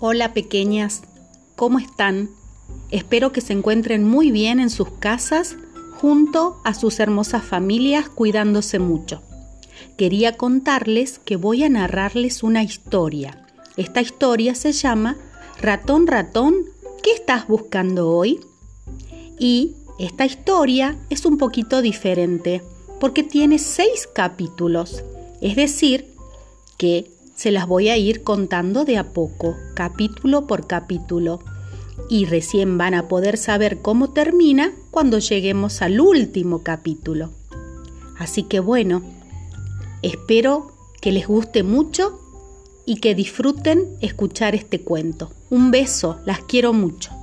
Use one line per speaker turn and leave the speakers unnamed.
Hola pequeñas, ¿cómo están? Espero que se encuentren muy bien en sus casas junto a sus hermosas familias cuidándose mucho. Quería contarles que voy a narrarles una historia. Esta historia se llama Ratón, ratón, ¿qué estás buscando hoy? Y esta historia es un poquito diferente porque tiene seis capítulos, es decir, que se las voy a ir contando de a poco, capítulo por capítulo. Y recién van a poder saber cómo termina cuando lleguemos al último capítulo. Así que bueno, espero que les guste mucho y que disfruten escuchar este cuento. Un beso, las quiero mucho.